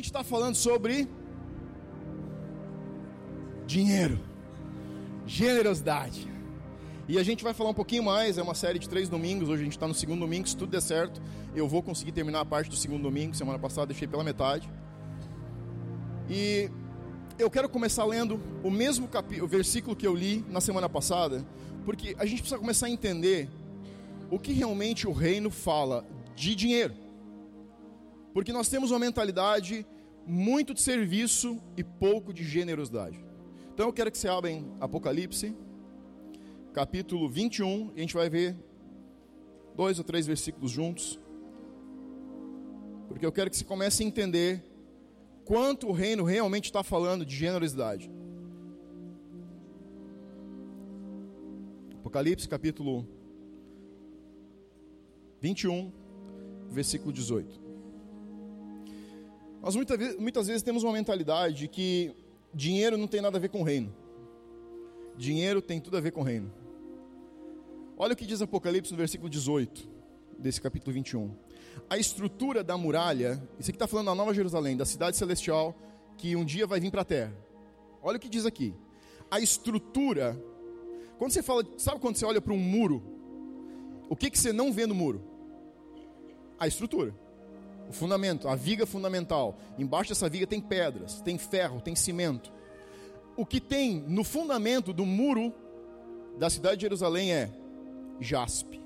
gente está falando sobre dinheiro, generosidade. E a gente vai falar um pouquinho mais, é uma série de três domingos, hoje a gente está no segundo domingo, se tudo der certo, eu vou conseguir terminar a parte do segundo domingo, semana passada deixei pela metade. E eu quero começar lendo o mesmo capítulo, o versículo que eu li na semana passada, porque a gente precisa começar a entender o que realmente o reino fala de dinheiro. Porque nós temos uma mentalidade muito de serviço e pouco de generosidade. Então eu quero que você abra Apocalipse capítulo 21, e a gente vai ver dois ou três versículos juntos, porque eu quero que você comece a entender quanto o reino realmente está falando de generosidade. Apocalipse capítulo 21, versículo 18. Nós muitas vezes, muitas vezes temos uma mentalidade de que dinheiro não tem nada a ver com reino. Dinheiro tem tudo a ver com reino. Olha o que diz Apocalipse no versículo 18, desse capítulo 21. A estrutura da muralha, isso aqui está falando da Nova Jerusalém, da cidade celestial, que um dia vai vir para a terra. Olha o que diz aqui. A estrutura, quando você fala, sabe quando você olha para um muro, o que, que você não vê no muro? A estrutura, o fundamento, a viga fundamental. Embaixo dessa viga tem pedras, tem ferro, tem cimento. O que tem no fundamento do muro da cidade de Jerusalém é jaspe.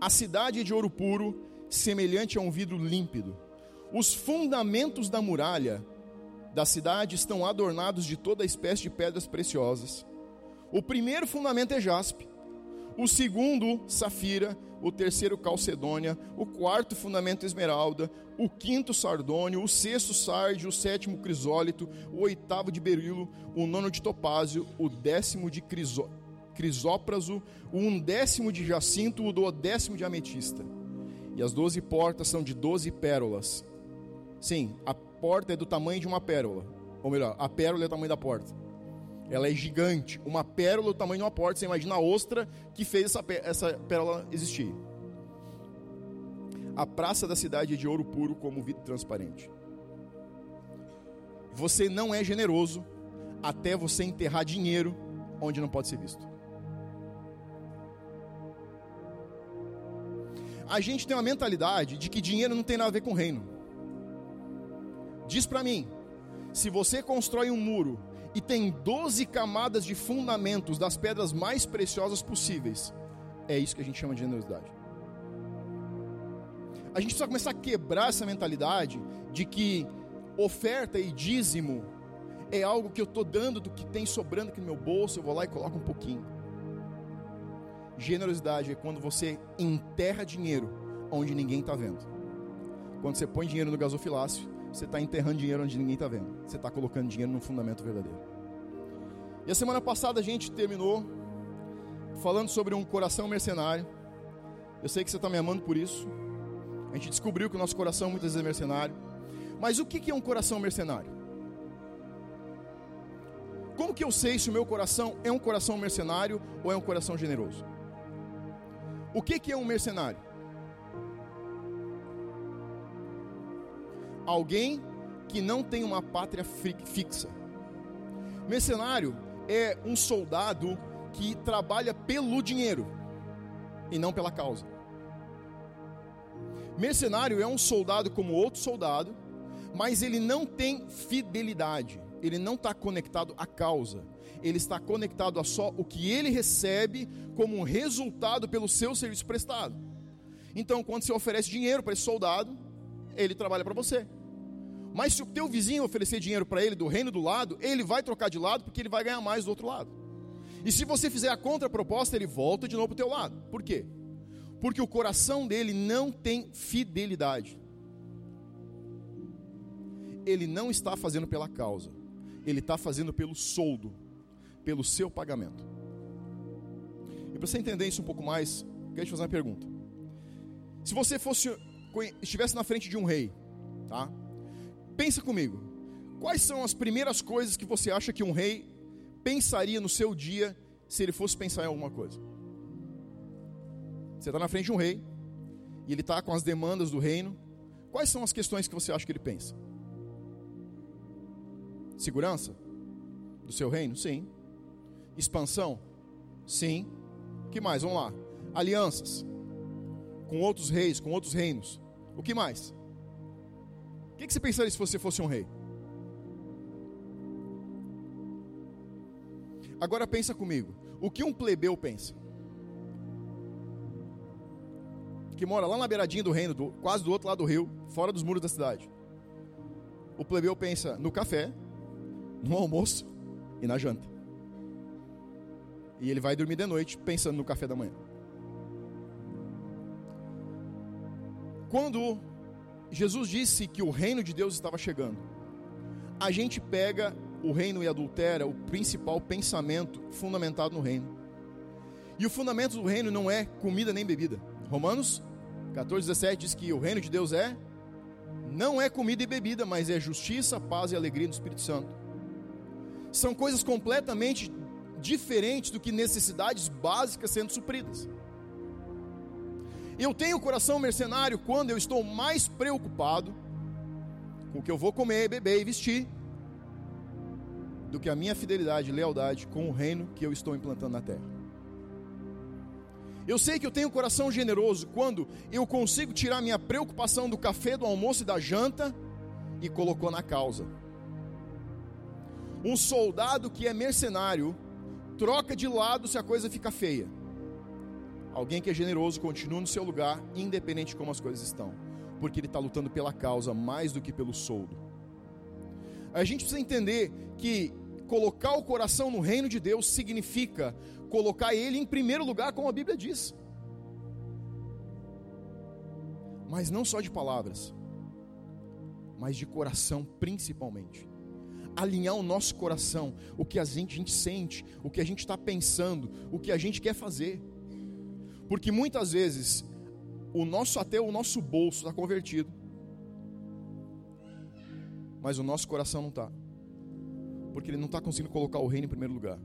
A cidade é de ouro puro, semelhante a um vidro límpido. Os fundamentos da muralha da cidade estão adornados de toda espécie de pedras preciosas. O primeiro fundamento é jaspe, o segundo, safira, o terceiro, calcedônia, o quarto fundamento, esmeralda, o quinto, sardônio, o sexto, sárdio, o sétimo, crisólito, o oitavo, de berilo, o nono, de topázio, o décimo, de crisólito crisópraso, o undécimo de jacinto, o duodécimo de ametista. E as doze portas são de doze pérolas. Sim, a porta é do tamanho de uma pérola. Ou melhor, a pérola é o tamanho da porta. Ela é gigante. Uma pérola é o tamanho de uma porta. Você imagina a ostra que fez essa, essa pérola existir. A praça da cidade é de ouro puro como vidro transparente. Você não é generoso até você enterrar dinheiro onde não pode ser visto. a gente tem uma mentalidade de que dinheiro não tem nada a ver com reino. Diz para mim, se você constrói um muro e tem 12 camadas de fundamentos das pedras mais preciosas possíveis, é isso que a gente chama de generosidade. A gente precisa começar a quebrar essa mentalidade de que oferta e dízimo é algo que eu estou dando do que tem sobrando aqui no meu bolso, eu vou lá e coloco um pouquinho. Generosidade é quando você enterra dinheiro onde ninguém está vendo. Quando você põe dinheiro no gasofilácio, você está enterrando dinheiro onde ninguém está vendo. Você está colocando dinheiro no fundamento verdadeiro. E a semana passada a gente terminou falando sobre um coração mercenário. Eu sei que você está me amando por isso. A gente descobriu que o nosso coração muitas vezes é mercenário. Mas o que é um coração mercenário? Como que eu sei se o meu coração é um coração mercenário ou é um coração generoso? O que é um mercenário? Alguém que não tem uma pátria fixa. Mercenário é um soldado que trabalha pelo dinheiro e não pela causa. Mercenário é um soldado como outro soldado, mas ele não tem fidelidade, ele não está conectado à causa ele está conectado a só o que ele recebe como resultado pelo seu serviço prestado. Então, quando você oferece dinheiro para esse soldado, ele trabalha para você. Mas se o teu vizinho oferecer dinheiro para ele do reino do lado, ele vai trocar de lado porque ele vai ganhar mais do outro lado. E se você fizer a contraproposta, ele volta de novo para o teu lado. Por quê? Porque o coração dele não tem fidelidade. Ele não está fazendo pela causa, ele está fazendo pelo soldo pelo seu pagamento. E para você entender isso um pouco mais, eu quero te fazer uma pergunta. Se você fosse estivesse na frente de um rei, tá? Pensa comigo. Quais são as primeiras coisas que você acha que um rei pensaria no seu dia se ele fosse pensar em alguma coisa? Você está na frente de um rei e ele está com as demandas do reino. Quais são as questões que você acha que ele pensa? Segurança do seu reino? Sim. Expansão? Sim. Que mais? Vamos lá. Alianças com outros reis, com outros reinos. O que mais? O que você pensaria se você fosse um rei? Agora pensa comigo. O que um plebeu pensa? Que mora lá na beiradinha do reino, do, quase do outro lado do rio, fora dos muros da cidade. O plebeu pensa no café, no almoço e na janta. E ele vai dormir de noite pensando no café da manhã. Quando Jesus disse que o reino de Deus estava chegando, a gente pega o reino e adultera o principal pensamento fundamentado no reino. E o fundamento do reino não é comida nem bebida. Romanos 14, 17 diz que o reino de Deus é não é comida e bebida, mas é justiça, paz e alegria no Espírito Santo. São coisas completamente diferentes do que necessidades básicas sendo supridas. Eu tenho o coração mercenário quando eu estou mais preocupado com o que eu vou comer, beber e vestir do que a minha fidelidade e lealdade com o reino que eu estou implantando na terra. Eu sei que eu tenho um coração generoso quando eu consigo tirar minha preocupação do café, do almoço e da janta e colocou na causa. Um soldado que é mercenário troca de lado se a coisa fica feia. Alguém que é generoso continua no seu lugar, independente de como as coisas estão, porque ele está lutando pela causa mais do que pelo soldo. A gente precisa entender que colocar o coração no reino de Deus significa colocar ele em primeiro lugar, como a Bíblia diz. Mas não só de palavras, mas de coração principalmente. Alinhar o nosso coração, o que a gente, a gente sente, o que a gente está pensando, o que a gente quer fazer. Porque muitas vezes o nosso até o nosso bolso está convertido, mas o nosso coração não está porque ele não está conseguindo colocar o reino em primeiro lugar.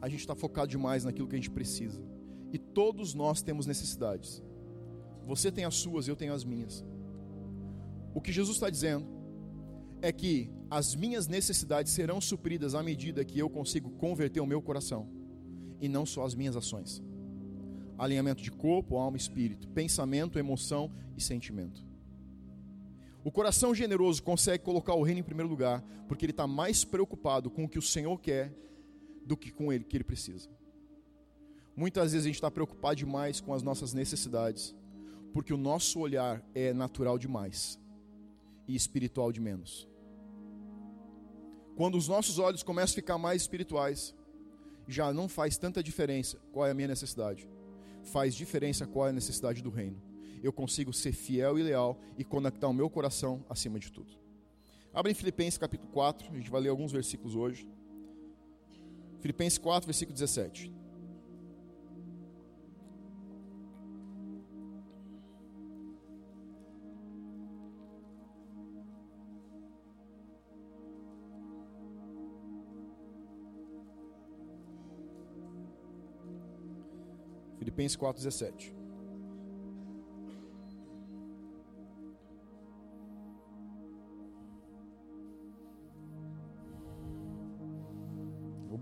A gente está focado demais naquilo que a gente precisa. E todos nós temos necessidades. Você tem as suas, eu tenho as minhas. O que Jesus está dizendo é que as minhas necessidades serão supridas à medida que eu consigo converter o meu coração e não só as minhas ações. Alinhamento de corpo, alma e espírito, pensamento, emoção e sentimento. O coração generoso consegue colocar o reino em primeiro lugar, porque ele está mais preocupado com o que o Senhor quer do que com ele que ele precisa. Muitas vezes a gente está preocupado demais com as nossas necessidades, porque o nosso olhar é natural demais e espiritual de menos. Quando os nossos olhos começam a ficar mais espirituais, já não faz tanta diferença qual é a minha necessidade, faz diferença qual é a necessidade do reino eu consigo ser fiel e leal e conectar o meu coração acima de tudo. Abre em Filipenses capítulo 4, a gente vai ler alguns versículos hoje. Filipenses 4, versículo 17. Filipenses 4, 17.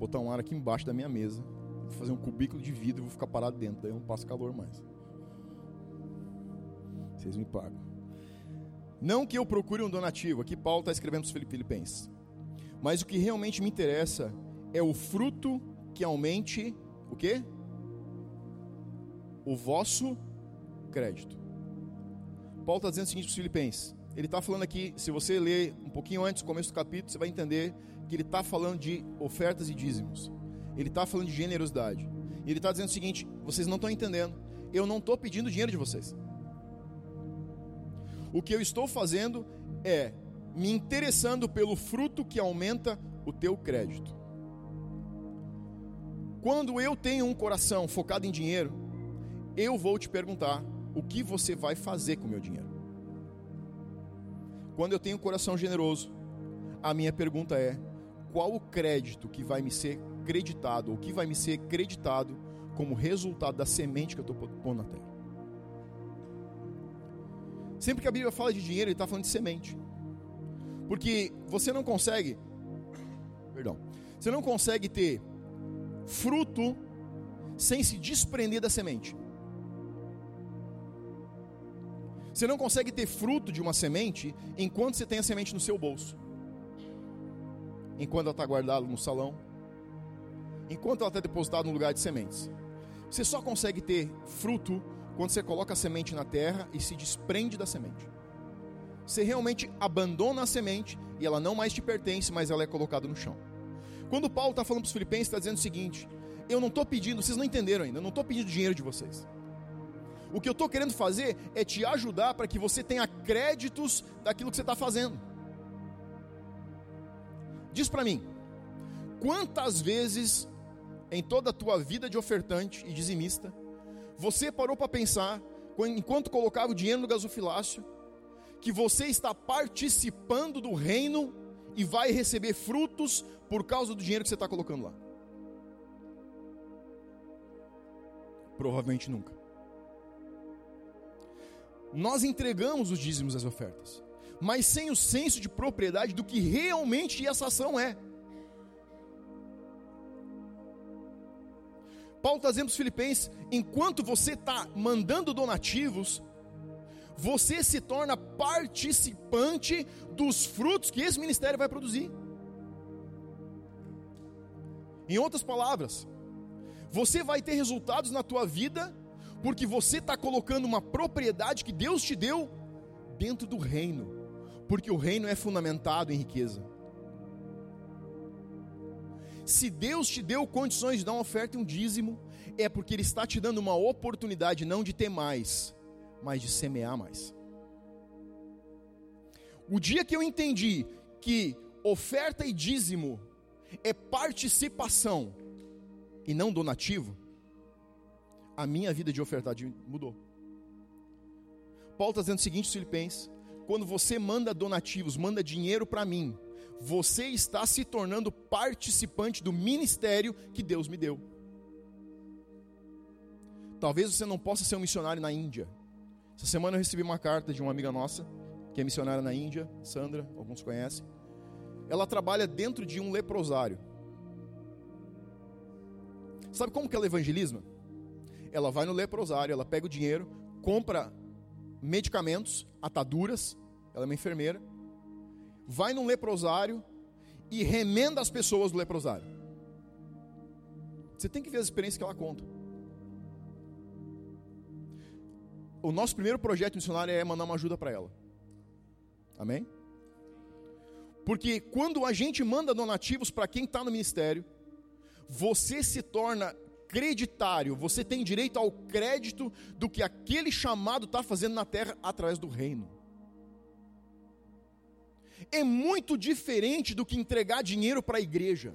botar um ar aqui embaixo da minha mesa, vou fazer um cubículo de vidro e vou ficar parado dentro, daí eu não passo calor mais. Vocês me pagam. Não que eu procure um donativo, aqui Paulo está escrevendo para os filipenses. Mas o que realmente me interessa é o fruto que aumente o quê? O vosso crédito. Paulo está dizendo o seguinte para os filipenses. Ele está falando aqui, se você ler um pouquinho antes do começo do capítulo, você vai entender que ele está falando de ofertas e dízimos. Ele está falando de generosidade. Ele está dizendo o seguinte: vocês não estão entendendo. Eu não estou pedindo dinheiro de vocês. O que eu estou fazendo é me interessando pelo fruto que aumenta o teu crédito. Quando eu tenho um coração focado em dinheiro, eu vou te perguntar o que você vai fazer com o meu dinheiro. Quando eu tenho um coração generoso, a minha pergunta é: qual o crédito que vai me ser creditado, ou que vai me ser creditado como resultado da semente que eu estou pondo na terra. Sempre que a Bíblia fala de dinheiro, ele está falando de semente. Porque você não consegue Perdão. Você não consegue ter fruto sem se desprender da semente. Você não consegue ter fruto de uma semente enquanto você tem a semente no seu bolso. Enquanto ela está guardada no salão. Enquanto ela está depositada no lugar de sementes. Você só consegue ter fruto quando você coloca a semente na terra e se desprende da semente. Você realmente abandona a semente e ela não mais te pertence, mas ela é colocada no chão. Quando Paulo está falando para os filipenses, está dizendo o seguinte: Eu não estou pedindo, vocês não entenderam ainda, eu não estou pedindo dinheiro de vocês. O que eu estou querendo fazer é te ajudar para que você tenha créditos daquilo que você está fazendo. Diz para mim, quantas vezes em toda a tua vida de ofertante e dizimista, você parou para pensar, enquanto colocava o dinheiro no gasofilácio, que você está participando do reino e vai receber frutos por causa do dinheiro que você está colocando lá? Provavelmente nunca. Nós entregamos os dízimos as ofertas, mas sem o senso de propriedade do que realmente essa ação é. Paulo está dizendo para os filipenses: enquanto você está mandando donativos, você se torna participante dos frutos que esse ministério vai produzir. Em outras palavras, você vai ter resultados na tua vida, porque você está colocando uma propriedade que Deus te deu dentro do reino, porque o reino é fundamentado em riqueza. Se Deus te deu condições de dar uma oferta e um dízimo, é porque Ele está te dando uma oportunidade não de ter mais, mas de semear mais. O dia que eu entendi que oferta e dízimo é participação e não donativo, a minha vida de ofertar mudou. Paulo está dizendo o seguinte, Filipenses: quando você manda donativos, manda dinheiro para mim, você está se tornando participante do ministério que Deus me deu. Talvez você não possa ser um missionário na Índia. Essa semana eu recebi uma carta de uma amiga nossa, que é missionária na Índia, Sandra, alguns conhecem. Ela trabalha dentro de um leprosário. Sabe como que ela evangeliza? Ela vai no leprosário, ela pega o dinheiro, compra medicamentos, ataduras, ela é uma enfermeira, vai num leprosário e remenda as pessoas do leprosário. Você tem que ver as experiências que ela conta. O nosso primeiro projeto missionário é mandar uma ajuda para ela. Amém? Porque quando a gente manda donativos para quem está no ministério, você se torna creditário, você tem direito ao crédito do que aquele chamado está fazendo na terra através do reino é muito diferente do que entregar dinheiro para a igreja.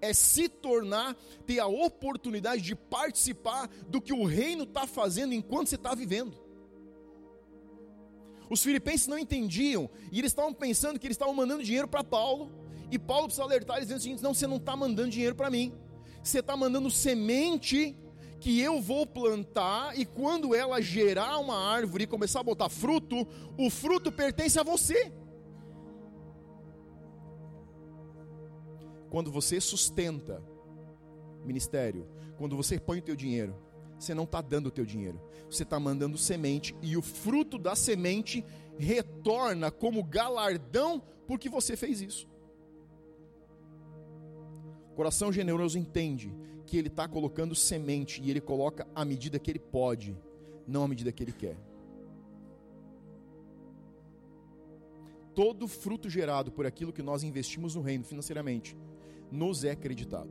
É se tornar, ter a oportunidade de participar do que o reino está fazendo enquanto você está vivendo. Os filipenses não entendiam, e eles estavam pensando que eles estavam mandando dinheiro para Paulo, e Paulo precisa alertar eles dizendo o seguinte: não, você não está mandando dinheiro para mim, você está mandando semente que eu vou plantar e quando ela gerar uma árvore e começar a botar fruto, o fruto pertence a você. Quando você sustenta ministério, quando você põe o teu dinheiro, você não está dando o teu dinheiro, você está mandando semente e o fruto da semente retorna como galardão porque você fez isso. Coração generoso entende que ele está colocando semente e ele coloca a medida que ele pode, não a medida que ele quer. Todo fruto gerado por aquilo que nós investimos no reino financeiramente nos é acreditado.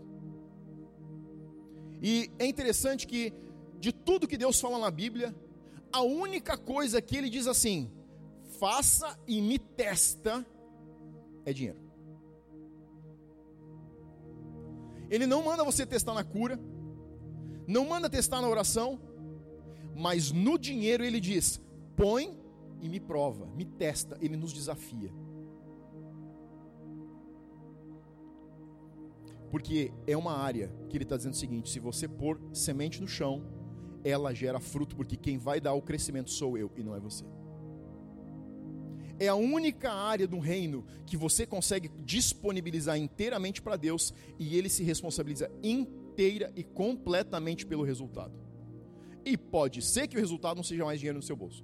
E é interessante que, de tudo que Deus fala na Bíblia, a única coisa que ele diz assim: faça e me testa, é dinheiro. Ele não manda você testar na cura, não manda testar na oração, mas no dinheiro ele diz: põe e me prova, me testa, ele nos desafia. Porque é uma área que ele está dizendo o seguinte: se você pôr semente no chão, ela gera fruto, porque quem vai dar o crescimento sou eu e não é você. É a única área do reino que você consegue disponibilizar inteiramente para Deus e ele se responsabiliza inteira e completamente pelo resultado. E pode ser que o resultado não seja mais dinheiro no seu bolso.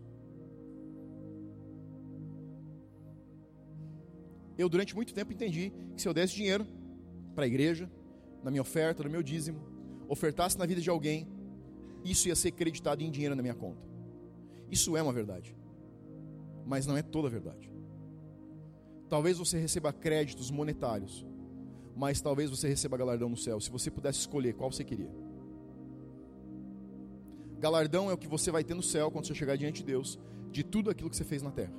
Eu, durante muito tempo, entendi que se eu desse dinheiro para a igreja, na minha oferta, no meu dízimo, ofertasse na vida de alguém, isso ia ser acreditado em dinheiro na minha conta. Isso é uma verdade, mas não é toda a verdade. Talvez você receba créditos monetários, mas talvez você receba galardão no céu, se você pudesse escolher qual você queria. Galardão é o que você vai ter no céu quando você chegar diante de Deus, de tudo aquilo que você fez na terra.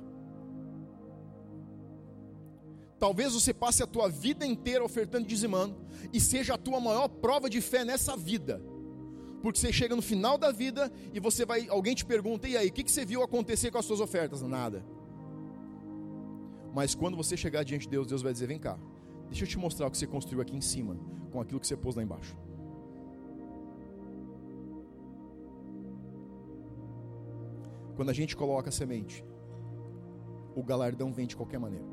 Talvez você passe a tua vida inteira ofertando e dizimando, e seja a tua maior prova de fé nessa vida. Porque você chega no final da vida e você vai, alguém te pergunta: "E aí, o que, que você viu acontecer com as suas ofertas?" Nada. Mas quando você chegar diante de Deus, Deus vai dizer: "Vem cá. Deixa eu te mostrar o que você construiu aqui em cima com aquilo que você pôs lá embaixo." Quando a gente coloca a semente, o galardão vem de qualquer maneira.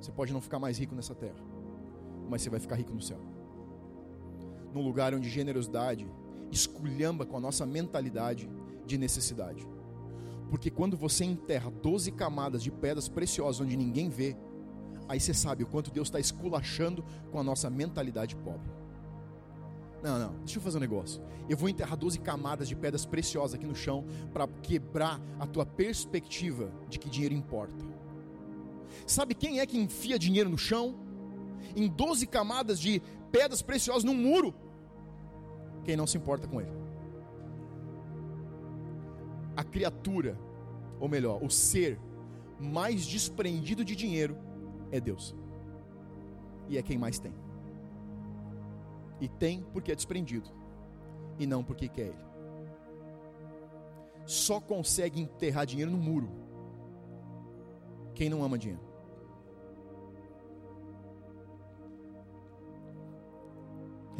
Você pode não ficar mais rico nessa terra, mas você vai ficar rico no céu. Num lugar onde generosidade esculhamba com a nossa mentalidade de necessidade. Porque quando você enterra 12 camadas de pedras preciosas onde ninguém vê, aí você sabe o quanto Deus está esculachando com a nossa mentalidade pobre. Não, não, deixa eu fazer um negócio. Eu vou enterrar 12 camadas de pedras preciosas aqui no chão para quebrar a tua perspectiva de que dinheiro importa. Sabe quem é que enfia dinheiro no chão? Em 12 camadas de pedras preciosas num muro? Quem não se importa com ele. A criatura, ou melhor, o ser mais desprendido de dinheiro é Deus. E é quem mais tem. E tem porque é desprendido, e não porque quer ele. Só consegue enterrar dinheiro no muro quem não ama dinheiro.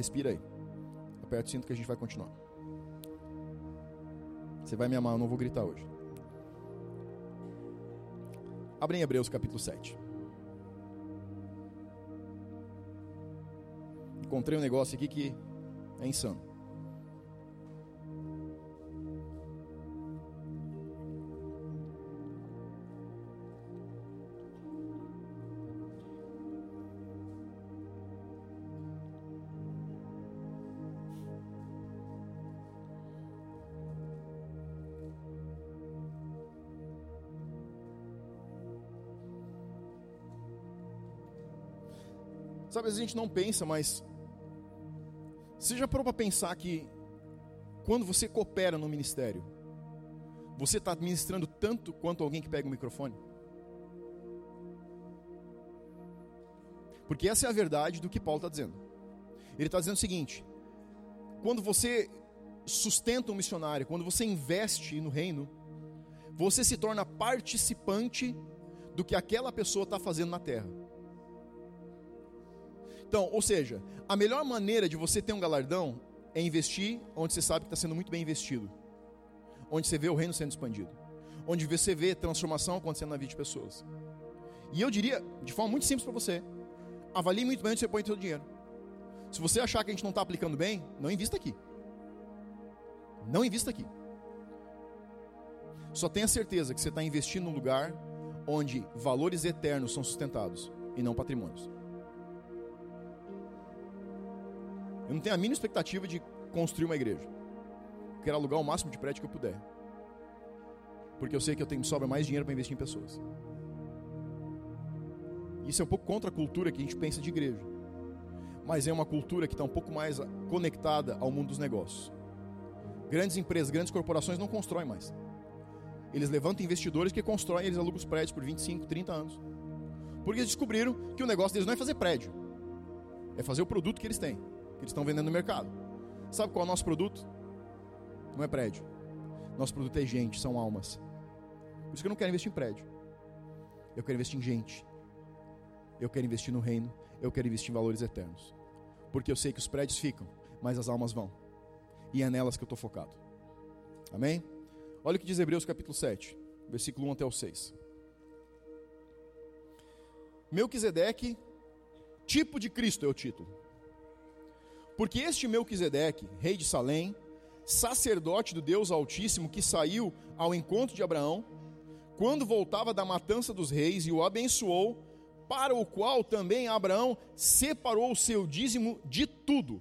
Respira aí. Aperta o cinto que a gente vai continuar. Você vai me amar, eu não vou gritar hoje. Abre em Hebreus capítulo 7. Encontrei um negócio aqui que é insano. Vezes a gente não pensa, mas você já parou para pensar que quando você coopera no ministério, você está ministrando tanto quanto alguém que pega o microfone? Porque essa é a verdade do que Paulo está dizendo. Ele está dizendo o seguinte: quando você sustenta um missionário, quando você investe no reino, você se torna participante do que aquela pessoa está fazendo na terra. Então, ou seja, a melhor maneira de você ter um galardão é investir onde você sabe que está sendo muito bem investido, onde você vê o reino sendo expandido, onde você vê transformação acontecendo na vida de pessoas. E eu diria, de forma muito simples para você, avalie muito bem onde você põe o seu dinheiro. Se você achar que a gente não está aplicando bem, não invista aqui. Não invista aqui. Só tenha certeza que você está investindo num lugar onde valores eternos são sustentados e não patrimônios. Eu não tenho a mínima expectativa de construir uma igreja. Eu quero alugar o máximo de prédio que eu puder. Porque eu sei que eu tenho sobra mais dinheiro para investir em pessoas. Isso é um pouco contra a cultura que a gente pensa de igreja. Mas é uma cultura que está um pouco mais conectada ao mundo dos negócios. Grandes empresas, grandes corporações não constroem mais. Eles levantam investidores que constroem, eles alugam os prédios por 25, 30 anos. Porque eles descobriram que o negócio deles não é fazer prédio, é fazer o produto que eles têm que eles estão vendendo no mercado. Sabe qual é o nosso produto? Não é prédio. Nosso produto é gente, são almas. Por isso que eu não quero investir em prédio. Eu quero investir em gente. Eu quero investir no reino. Eu quero investir em valores eternos. Porque eu sei que os prédios ficam, mas as almas vão. E é nelas que eu estou focado. Amém? Olha o que diz Hebreus capítulo 7, versículo 1 até o 6. Melquisedeque, tipo de Cristo é o título. Porque este Melquisedeque, rei de Salém, sacerdote do Deus Altíssimo que saiu ao encontro de Abraão, quando voltava da matança dos reis e o abençoou, para o qual também Abraão separou o seu dízimo de tudo.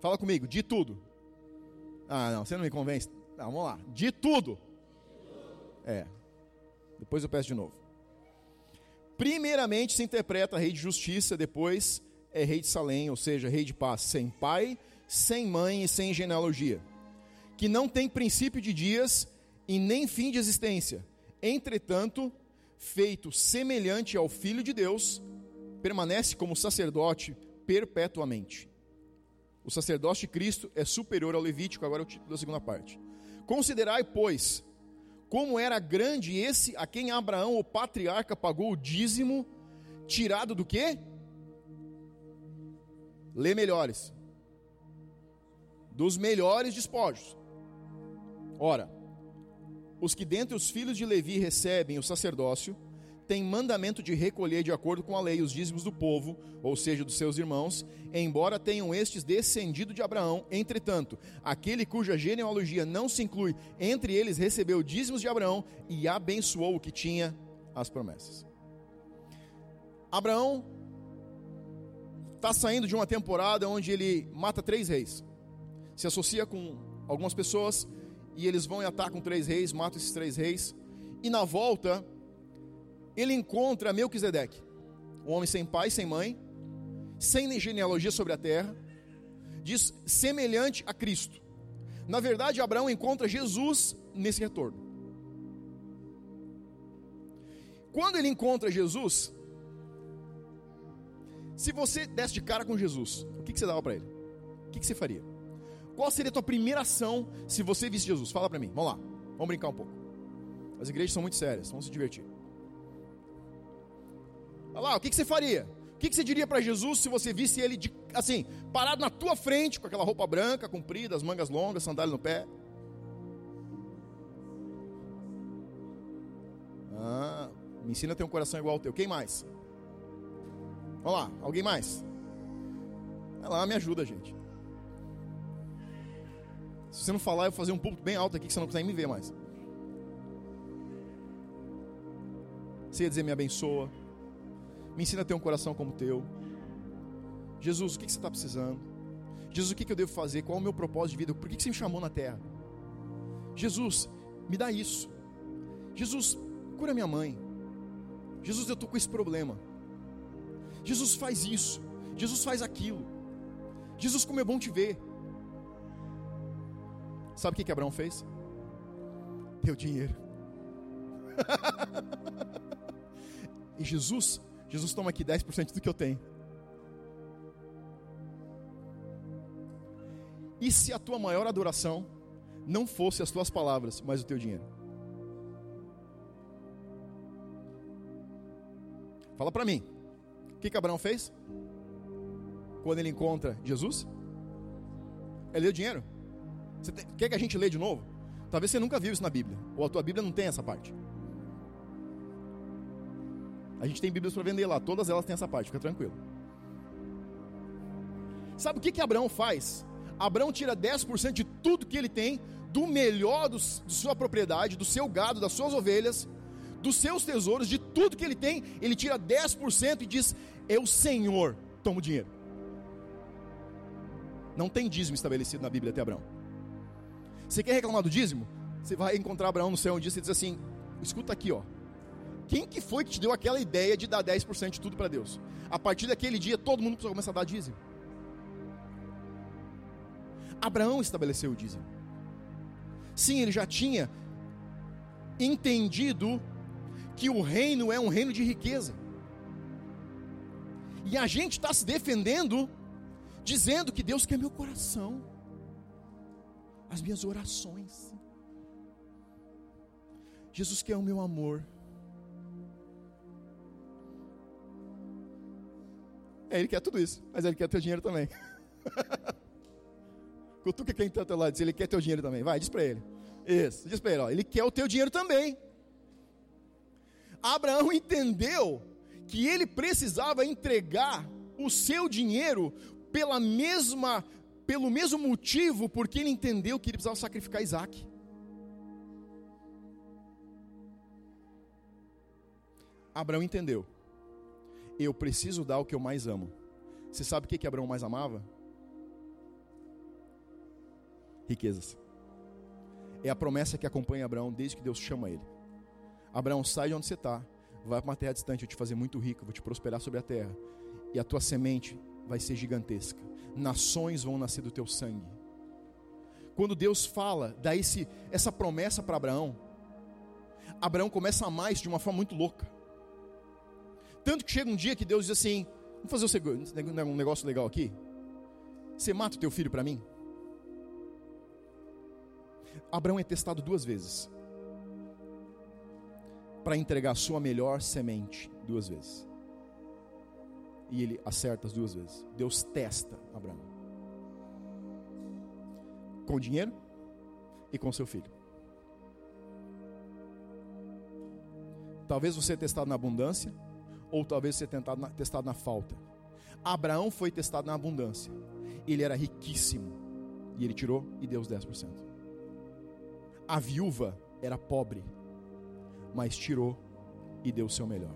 Fala comigo, de tudo. Ah, não, você não me convence. Não, vamos lá, de tudo. É. Depois eu peço de novo. Primeiramente se interpreta rei de justiça, depois é rei de Salém, ou seja, rei de paz, sem pai, sem mãe e sem genealogia, que não tem princípio de dias e nem fim de existência. Entretanto, feito semelhante ao Filho de Deus, permanece como sacerdote perpetuamente. O sacerdócio de Cristo é superior ao Levítico, agora é o título da segunda parte. Considerai, pois, como era grande esse a quem Abraão, o patriarca, pagou o dízimo, tirado do quê? Lê melhores. Dos melhores despojos. Ora, os que dentre os filhos de Levi recebem o sacerdócio, têm mandamento de recolher de acordo com a lei os dízimos do povo, ou seja, dos seus irmãos, embora tenham estes descendido de Abraão. Entretanto, aquele cuja genealogia não se inclui entre eles recebeu dízimos de Abraão e abençoou o que tinha as promessas. Abraão está saindo de uma temporada onde ele mata três reis, se associa com algumas pessoas e eles vão e atacam três reis, matam esses três reis, e na volta ele encontra Melquisedeque, um homem sem pai, sem mãe, sem genealogia sobre a terra, diz semelhante a Cristo. Na verdade, Abraão encontra Jesus nesse retorno. Quando ele encontra Jesus, se você desse de cara com Jesus, o que, que você dava para ele? O que, que você faria? Qual seria a tua primeira ação se você visse Jesus? Fala para mim, vamos lá, vamos brincar um pouco. As igrejas são muito sérias, vamos se divertir. Olha lá, o que, que você faria? O que, que você diria para Jesus se você visse ele de, assim, parado na tua frente, com aquela roupa branca, comprida, as mangas longas, sandália no pé? Ah, me ensina a ter um coração igual ao teu. Quem mais? Vamos lá, alguém mais? Vai lá, me ajuda, gente. Se você não falar, eu vou fazer um púlpito bem alto aqui que você não consegue me ver mais. Você ia dizer me abençoa. Me ensina a ter um coração como o teu. Jesus, o que você está precisando? Jesus, o que eu devo fazer? Qual é o meu propósito de vida? Por que você me chamou na terra? Jesus, me dá isso. Jesus, cura minha mãe. Jesus, eu estou com esse problema. Jesus faz isso, Jesus faz aquilo. Jesus, como é bom te ver. Sabe o que, que Abraão fez? Deu dinheiro. e Jesus, Jesus toma aqui 10% do que eu tenho. E se a tua maior adoração não fosse as tuas palavras, mas o teu dinheiro? Fala para mim. Que, que Abraão fez? Quando ele encontra Jesus? Ele deu dinheiro. Você tem, quer que a gente lê de novo? Talvez você nunca viu isso na Bíblia. Ou a tua Bíblia não tem essa parte. A gente tem Bíblias para vender lá. Todas elas têm essa parte. Fica tranquilo. Sabe o que, que Abraão faz? Abraão tira 10% de tudo que ele tem, do melhor do, de sua propriedade, do seu gado, das suas ovelhas, dos seus tesouros, de tudo que ele tem, ele tira 10% e diz: o Senhor, toma o dinheiro. Não tem dízimo estabelecido na Bíblia até Abraão. Você quer reclamar do dízimo? Você vai encontrar Abraão no céu um dia e diz assim: Escuta aqui, ó. Quem que foi que te deu aquela ideia de dar 10% de tudo para Deus? A partir daquele dia, todo mundo precisa começar a dar dízimo. Abraão estabeleceu o dízimo. Sim, ele já tinha entendido que o reino é um reino de riqueza. E a gente está se defendendo, dizendo que Deus quer meu coração, as minhas orações. Jesus quer o meu amor. É, ele quer tudo isso, mas ele quer teu dinheiro também. Cutuca quem está ao teu lado, diz, ele quer teu dinheiro também. Vai, diz para ele. Isso, diz para ele, ó, ele quer o teu dinheiro também. Abraão entendeu que ele precisava entregar o seu dinheiro pela mesma, pelo mesmo motivo, porque ele entendeu que ele precisava sacrificar Isaac. Abraão entendeu. Eu preciso dar o que eu mais amo. Você sabe o que, que Abraão mais amava? Riquezas. É a promessa que acompanha Abraão desde que Deus chama ele. Abraão, sai de onde você está, vai para uma terra distante, eu te fazer muito rico, vou te prosperar sobre a terra, e a tua semente vai ser gigantesca. Nações vão nascer do teu sangue. Quando Deus fala, dá esse, essa promessa para Abraão, Abraão começa a amar isso de uma forma muito louca. Tanto que chega um dia que Deus diz assim: Vamos fazer um negócio legal aqui? Você mata o teu filho para mim? Abraão é testado duas vezes para entregar sua melhor semente duas vezes. E ele acerta as duas vezes. Deus testa Abraão. Com dinheiro e com seu filho. Talvez você tenha testado na abundância, ou talvez você tenha testado na falta. Abraão foi testado na abundância. Ele era riquíssimo. E ele tirou e deu os 10%. A viúva era pobre mas tirou e deu o seu melhor.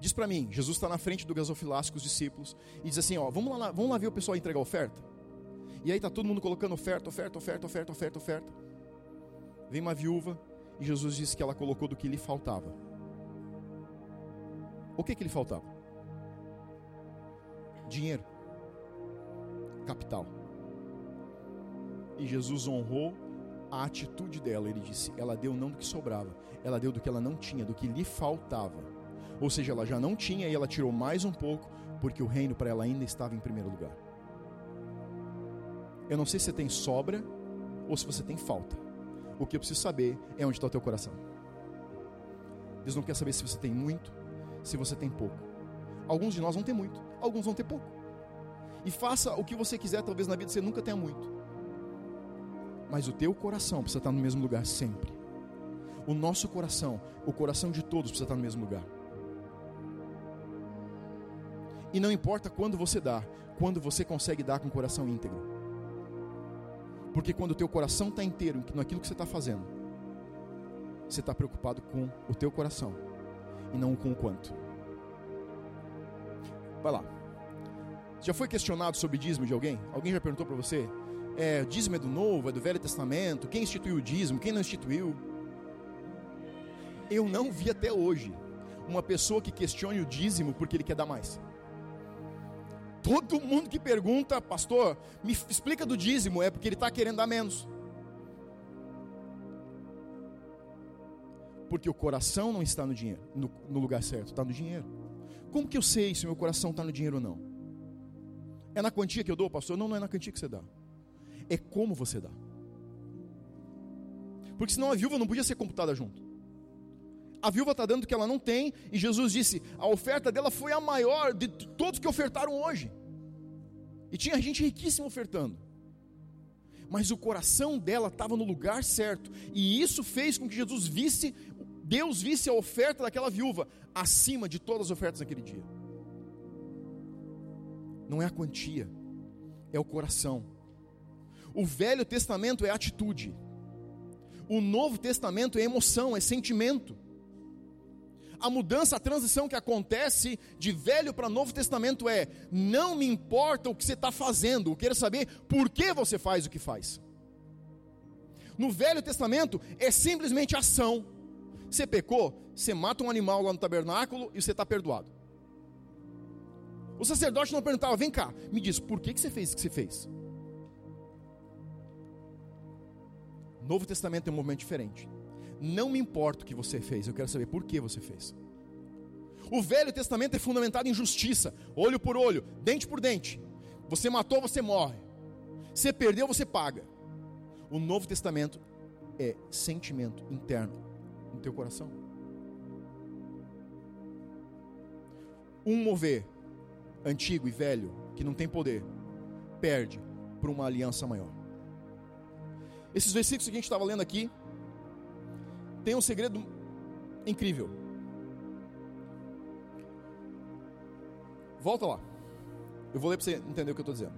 Diz para mim, Jesus está na frente do gasofilácio com os discípulos e diz assim: ó, vamos lá, vamos lá ver o pessoal entregar oferta. E aí tá todo mundo colocando oferta, oferta, oferta, oferta, oferta, oferta. Vem uma viúva e Jesus disse que ela colocou do que lhe faltava. O que que lhe faltava? Dinheiro, capital. E Jesus honrou a atitude dela, ele disse, ela deu não do que sobrava, ela deu do que ela não tinha, do que lhe faltava. Ou seja, ela já não tinha e ela tirou mais um pouco, porque o reino para ela ainda estava em primeiro lugar. Eu não sei se você tem sobra ou se você tem falta. O que eu preciso saber é onde está o teu coração. Deus não quer saber se você tem muito, se você tem pouco. Alguns de nós vão ter muito, alguns vão ter pouco. E faça o que você quiser, talvez na vida você nunca tenha muito mas o teu coração precisa estar no mesmo lugar sempre. O nosso coração, o coração de todos precisa estar no mesmo lugar. E não importa quando você dá, quando você consegue dar com o coração íntegro. Porque quando o teu coração está inteiro naquilo que você está fazendo, você está preocupado com o teu coração e não com o quanto. Vai lá. Já foi questionado sobre dízimo de alguém? Alguém já perguntou para você? É, dízimo é do Novo, é do Velho Testamento, quem instituiu o dízimo, quem não instituiu. Eu não vi até hoje uma pessoa que questione o dízimo porque ele quer dar mais. Todo mundo que pergunta, pastor, me explica do dízimo, é porque ele está querendo dar menos. Porque o coração não está no dinheiro, no, no lugar certo, está no dinheiro. Como que eu sei se meu coração está no dinheiro ou não? É na quantia que eu dou, pastor? Não, não é na quantia que você dá é como você dá. Porque senão a viúva não podia ser computada junto. A viúva está dando o que ela não tem, e Jesus disse: a oferta dela foi a maior de todos que ofertaram hoje. E tinha gente riquíssima ofertando. Mas o coração dela estava no lugar certo, e isso fez com que Jesus visse, Deus visse a oferta daquela viúva acima de todas as ofertas naquele dia. Não é a quantia, é o coração. O Velho Testamento é atitude. O Novo Testamento é emoção, é sentimento. A mudança, a transição que acontece de Velho para Novo Testamento é: não me importa o que você está fazendo, eu quero saber por que você faz o que faz. No Velho Testamento é simplesmente ação. Você pecou, você mata um animal lá no tabernáculo e você está perdoado. O sacerdote não perguntava: vem cá, me diz, por que, que você fez o que você fez? Novo Testamento é um movimento diferente. Não me importa o que você fez, eu quero saber por que você fez. O Velho Testamento é fundamentado em justiça, olho por olho, dente por dente. Você matou, você morre. Você perdeu, você paga. O Novo Testamento é sentimento interno no teu coração. Um mover antigo e velho que não tem poder perde por uma aliança maior. Esses versículos que a gente estava lendo aqui, tem um segredo Incrível. Volta lá. Eu vou ler para você entender o que eu estou dizendo.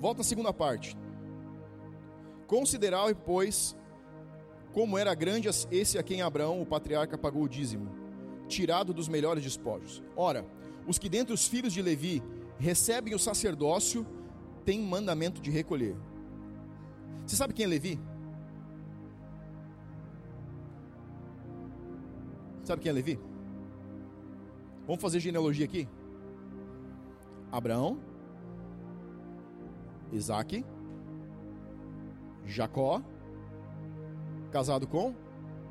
Volta na segunda parte. Considerai, pois, como era grande esse a quem Abraão, o patriarca, pagou o dízimo, tirado dos melhores despojos. Ora, os que dentre os filhos de Levi recebem o sacerdócio têm mandamento de recolher. Você sabe quem é Levi? Sabe quem é Levi? Vamos fazer genealogia aqui? Abraão, Isaac, Jacó, casado com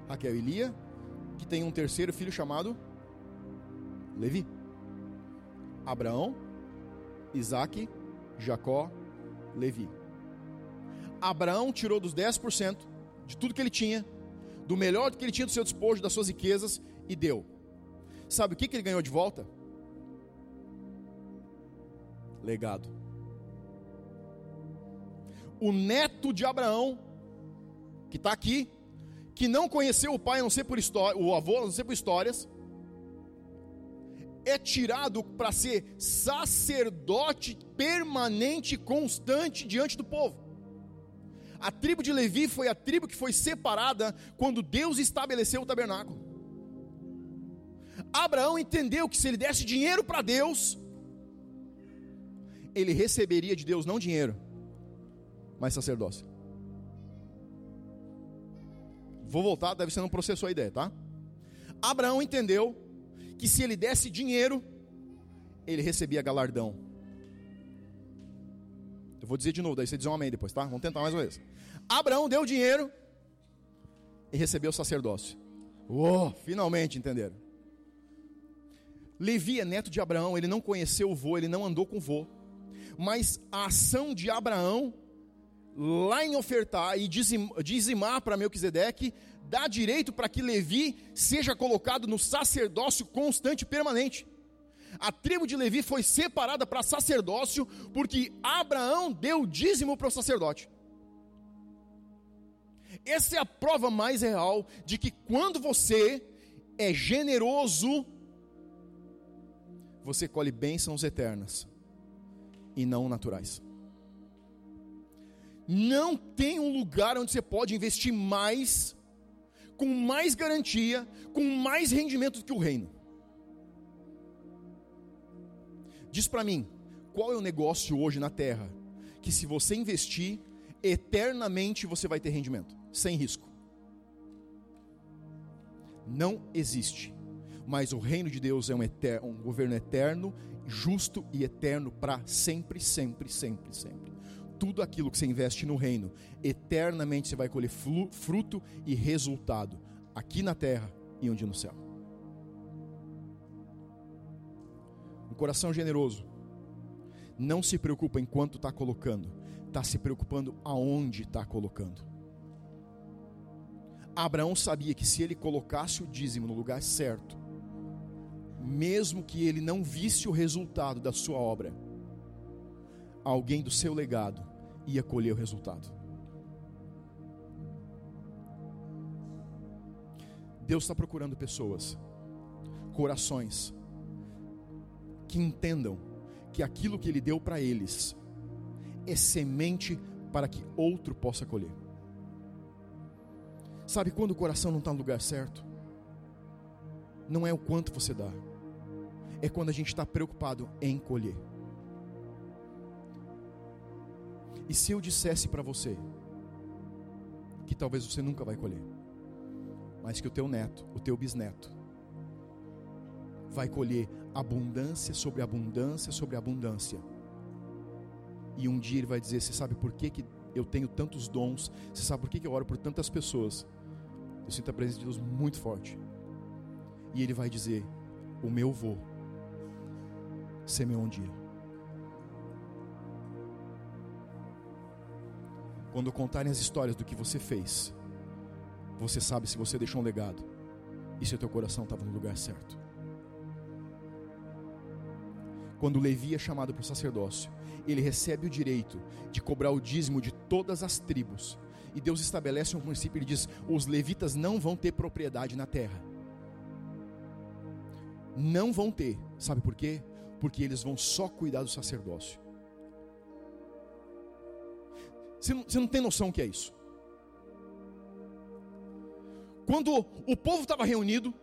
Raquel e Lia, que tem um terceiro filho chamado Levi. Abraão, Isaac, Jacó, Levi. Abraão tirou dos 10% de tudo que ele tinha, do melhor que ele tinha do seu despojo, das suas riquezas, e deu. Sabe o que, que ele ganhou de volta? Legado. O neto de Abraão, que está aqui, que não conheceu o pai, a não ser por história, o avô, a não ser por histórias, é tirado para ser sacerdote permanente constante diante do povo. A tribo de Levi foi a tribo que foi separada quando Deus estabeleceu o tabernáculo. Abraão entendeu que se ele desse dinheiro para Deus, ele receberia de Deus não dinheiro, mas sacerdócio. Vou voltar, deve ser um processou a ideia, tá? Abraão entendeu que se ele desse dinheiro, ele recebia galardão. Eu vou dizer de novo, daí você diz um amém depois, tá? Vamos tentar mais uma vez. Abraão deu dinheiro e recebeu o sacerdócio. Oh, finalmente entenderam. Levi é neto de Abraão, ele não conheceu o vô, ele não andou com o vô. Mas a ação de Abraão, lá em ofertar e dizimar para Melquisedeque, dá direito para que Levi seja colocado no sacerdócio constante e permanente. A tribo de Levi foi separada para sacerdócio porque Abraão deu dízimo para o sacerdote. Essa é a prova mais real de que quando você é generoso, você colhe bênçãos eternas e não naturais. Não tem um lugar onde você pode investir mais, com mais garantia, com mais rendimento do que o reino. Diz para mim, qual é o negócio hoje na terra que se você investir, eternamente você vai ter rendimento, sem risco? Não existe. Mas o reino de Deus é um, eterno, um governo eterno, justo e eterno para sempre, sempre, sempre, sempre. Tudo aquilo que você investe no reino, eternamente você vai colher fruto e resultado, aqui na terra e onde no céu. Coração generoso não se preocupa em quanto está colocando, está se preocupando aonde está colocando. Abraão sabia que se ele colocasse o dízimo no lugar certo, mesmo que ele não visse o resultado da sua obra, alguém do seu legado ia colher o resultado. Deus está procurando pessoas, corações, que entendam que aquilo que Ele deu para eles é semente para que outro possa colher. Sabe quando o coração não está no lugar certo? Não é o quanto você dá, é quando a gente está preocupado em colher. E se eu dissesse para você que talvez você nunca vai colher, mas que o teu neto, o teu bisneto, vai colher abundância sobre abundância sobre abundância. E um dia ele vai dizer: Você sabe por que, que eu tenho tantos dons? Você sabe por que, que eu oro por tantas pessoas? Eu sinto a presença de Deus muito forte. E ele vai dizer: O meu vô semeou um dia. Quando contarem as histórias do que você fez, você sabe se você deixou um legado e se o teu coração estava no lugar certo. Quando Levi é chamado para o sacerdócio, ele recebe o direito de cobrar o dízimo de todas as tribos. E Deus estabelece um princípio, ele diz: os levitas não vão ter propriedade na terra. Não vão ter. Sabe por quê? Porque eles vão só cuidar do sacerdócio. Você não, você não tem noção o que é isso. Quando o povo estava reunido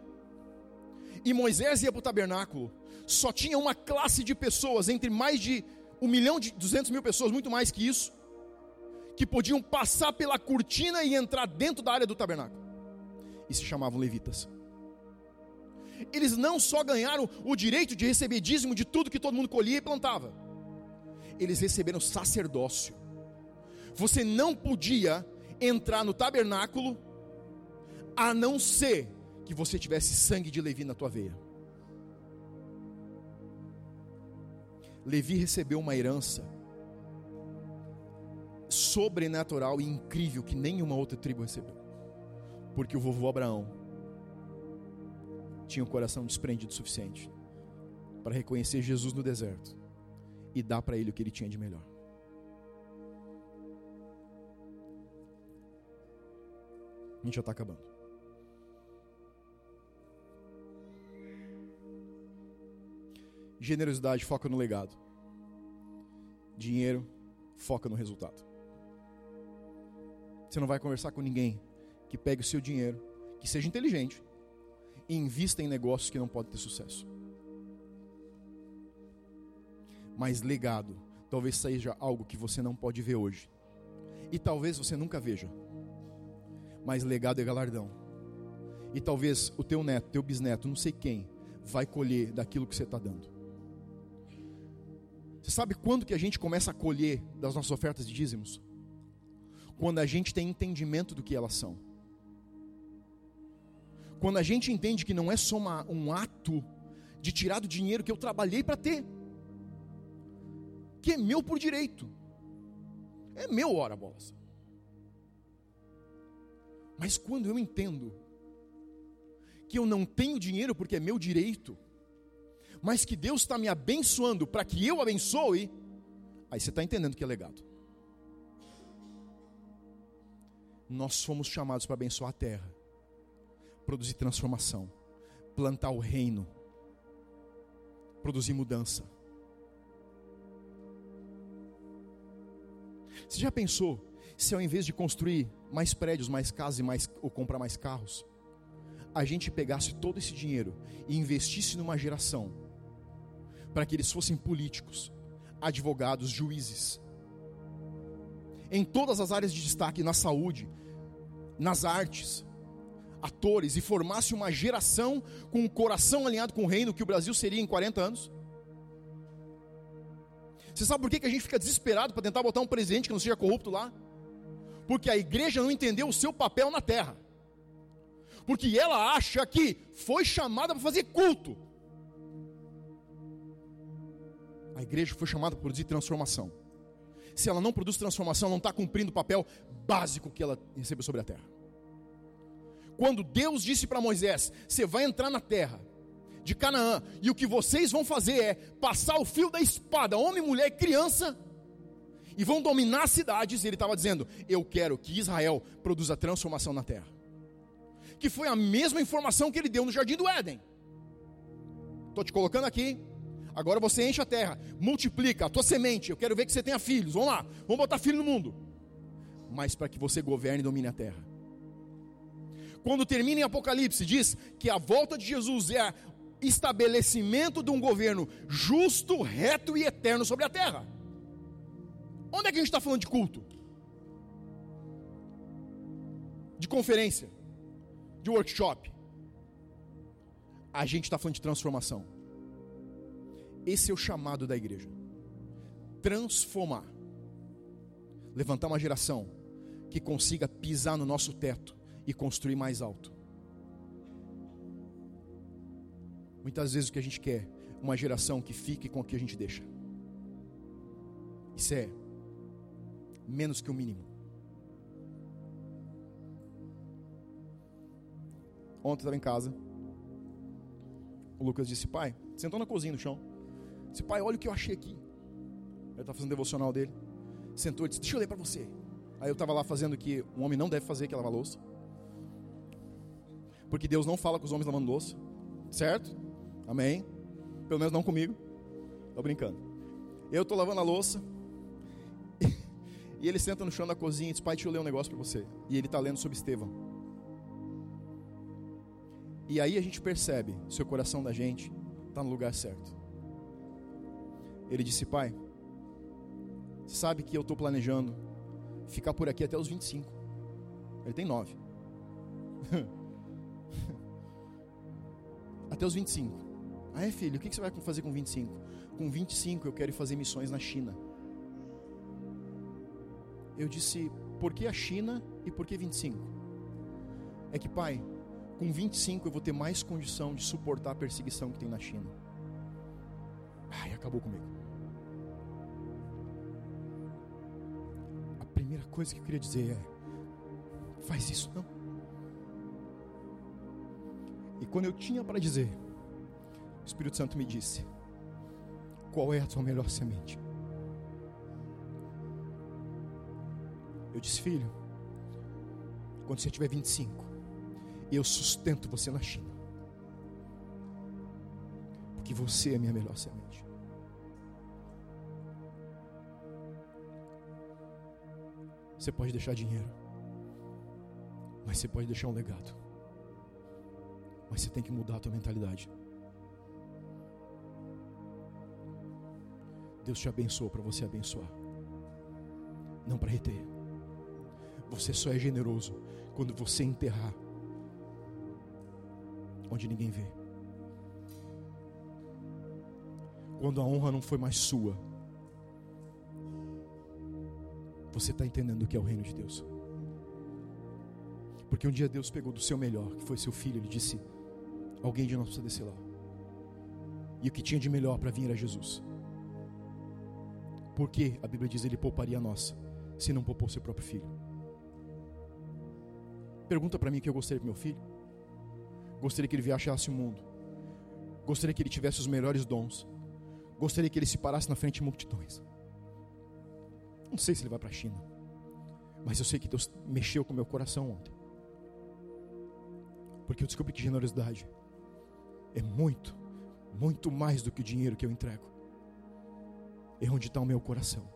e Moisés ia para o tabernáculo, só tinha uma classe de pessoas, entre mais de um milhão de duzentos mil pessoas, muito mais que isso, que podiam passar pela cortina e entrar dentro da área do tabernáculo. E se chamavam levitas. Eles não só ganharam o direito de receber dízimo de tudo que todo mundo colhia e plantava, eles receberam sacerdócio. Você não podia entrar no tabernáculo a não ser que você tivesse sangue de Levi na tua veia. Levi recebeu uma herança sobrenatural e incrível que nenhuma outra tribo recebeu. Porque o vovô Abraão tinha um coração desprendido o suficiente para reconhecer Jesus no deserto e dar para ele o que ele tinha de melhor. A gente já está acabando. Generosidade foca no legado. Dinheiro foca no resultado. Você não vai conversar com ninguém que pegue o seu dinheiro, que seja inteligente e invista em negócios que não podem ter sucesso. Mas legado talvez seja algo que você não pode ver hoje. E talvez você nunca veja. Mas legado é galardão. E talvez o teu neto, teu bisneto, não sei quem, vai colher daquilo que você está dando. Você sabe quando que a gente começa a colher das nossas ofertas de dízimos? Quando a gente tem entendimento do que elas são. Quando a gente entende que não é só uma, um ato de tirar do dinheiro que eu trabalhei para ter, que é meu por direito, é meu, hora bolas. Mas quando eu entendo que eu não tenho dinheiro porque é meu direito, mas que Deus está me abençoando para que eu abençoe, aí você está entendendo que é legado. Nós fomos chamados para abençoar a terra, produzir transformação, plantar o reino, produzir mudança. Você já pensou se ao invés de construir mais prédios, mais casas e mais, ou comprar mais carros, a gente pegasse todo esse dinheiro e investisse numa geração para que eles fossem políticos, advogados, juízes, em todas as áreas de destaque, na saúde, nas artes, atores, e formasse uma geração com um coração alinhado com o reino que o Brasil seria em 40 anos? Você sabe por que a gente fica desesperado para tentar botar um presidente que não seja corrupto lá? Porque a igreja não entendeu o seu papel na terra. Porque ela acha que foi chamada para fazer culto. A igreja foi chamada para produzir transformação. Se ela não produz transformação, não está cumprindo o papel básico que ela recebeu sobre a terra. Quando Deus disse para Moisés: Você vai entrar na terra de Canaã, e o que vocês vão fazer é passar o fio da espada, homem, mulher e criança, e vão dominar as cidades. Ele estava dizendo: Eu quero que Israel produza transformação na terra. Que foi a mesma informação que ele deu no jardim do Éden. Estou te colocando aqui Agora você enche a terra, multiplica a tua semente. Eu quero ver que você tenha filhos. Vamos lá, vamos botar filho no mundo. Mas para que você governe e domine a terra. Quando termina em Apocalipse, diz que a volta de Jesus é o estabelecimento de um governo justo, reto e eterno sobre a terra. Onde é que a gente está falando de culto? De conferência? De workshop? A gente está falando de transformação. Esse é o chamado da igreja. Transformar. Levantar uma geração que consiga pisar no nosso teto e construir mais alto. Muitas vezes o que a gente quer é uma geração que fique com o que a gente deixa. Isso é menos que o mínimo. Ontem estava em casa. O Lucas disse: Pai, sentou na cozinha no chão. Disse, pai, olha o que eu achei aqui. Ele estava fazendo devocional dele. Sentou e disse, deixa eu ler para você. Aí eu estava lá fazendo o que um homem não deve fazer, que é lavar louça. Porque Deus não fala com os homens lavando louça. Certo? Amém? Pelo menos não comigo. Tô brincando. Eu tô lavando a louça. E ele senta no chão da cozinha e diz: Pai, deixa eu ler um negócio para você. E ele está lendo sobre Estevão. E aí a gente percebe se o coração da gente está no lugar certo. Ele disse: Pai, sabe que eu estou planejando ficar por aqui até os 25. Ele tem 9. até os 25. Ah, é filho, o que você vai fazer com 25? Com 25 eu quero fazer missões na China. Eu disse, por que a China e por que 25? É que, pai, com 25 eu vou ter mais condição de suportar a perseguição que tem na China. Ai, acabou comigo. Coisa que eu queria dizer é: faz isso não. E quando eu tinha para dizer, o Espírito Santo me disse: qual é a tua melhor semente? Eu disse, filho, quando você tiver 25, eu sustento você na China. Porque você é a minha melhor semente. Você pode deixar dinheiro, mas você pode deixar um legado. Mas você tem que mudar a tua mentalidade. Deus te abençoou para você abençoar, não para reter. Você só é generoso quando você enterrar onde ninguém vê. Quando a honra não foi mais sua, você está entendendo o que é o reino de Deus. Porque um dia Deus pegou do seu melhor, que foi seu filho, ele disse: Alguém de nós precisa descer lá. E o que tinha de melhor para vir era Jesus. Porque a Bíblia diz ele pouparia a nós, se não poupou seu próprio filho. Pergunta para mim o que eu gostaria para meu filho. Gostaria que ele viajasse o mundo. Gostaria que ele tivesse os melhores dons. Gostaria que ele se parasse na frente de multidões. Não sei se ele vai para a China. Mas eu sei que Deus mexeu com meu coração ontem. Porque eu descobri que generosidade é muito, muito mais do que o dinheiro que eu entrego. É onde está o meu coração.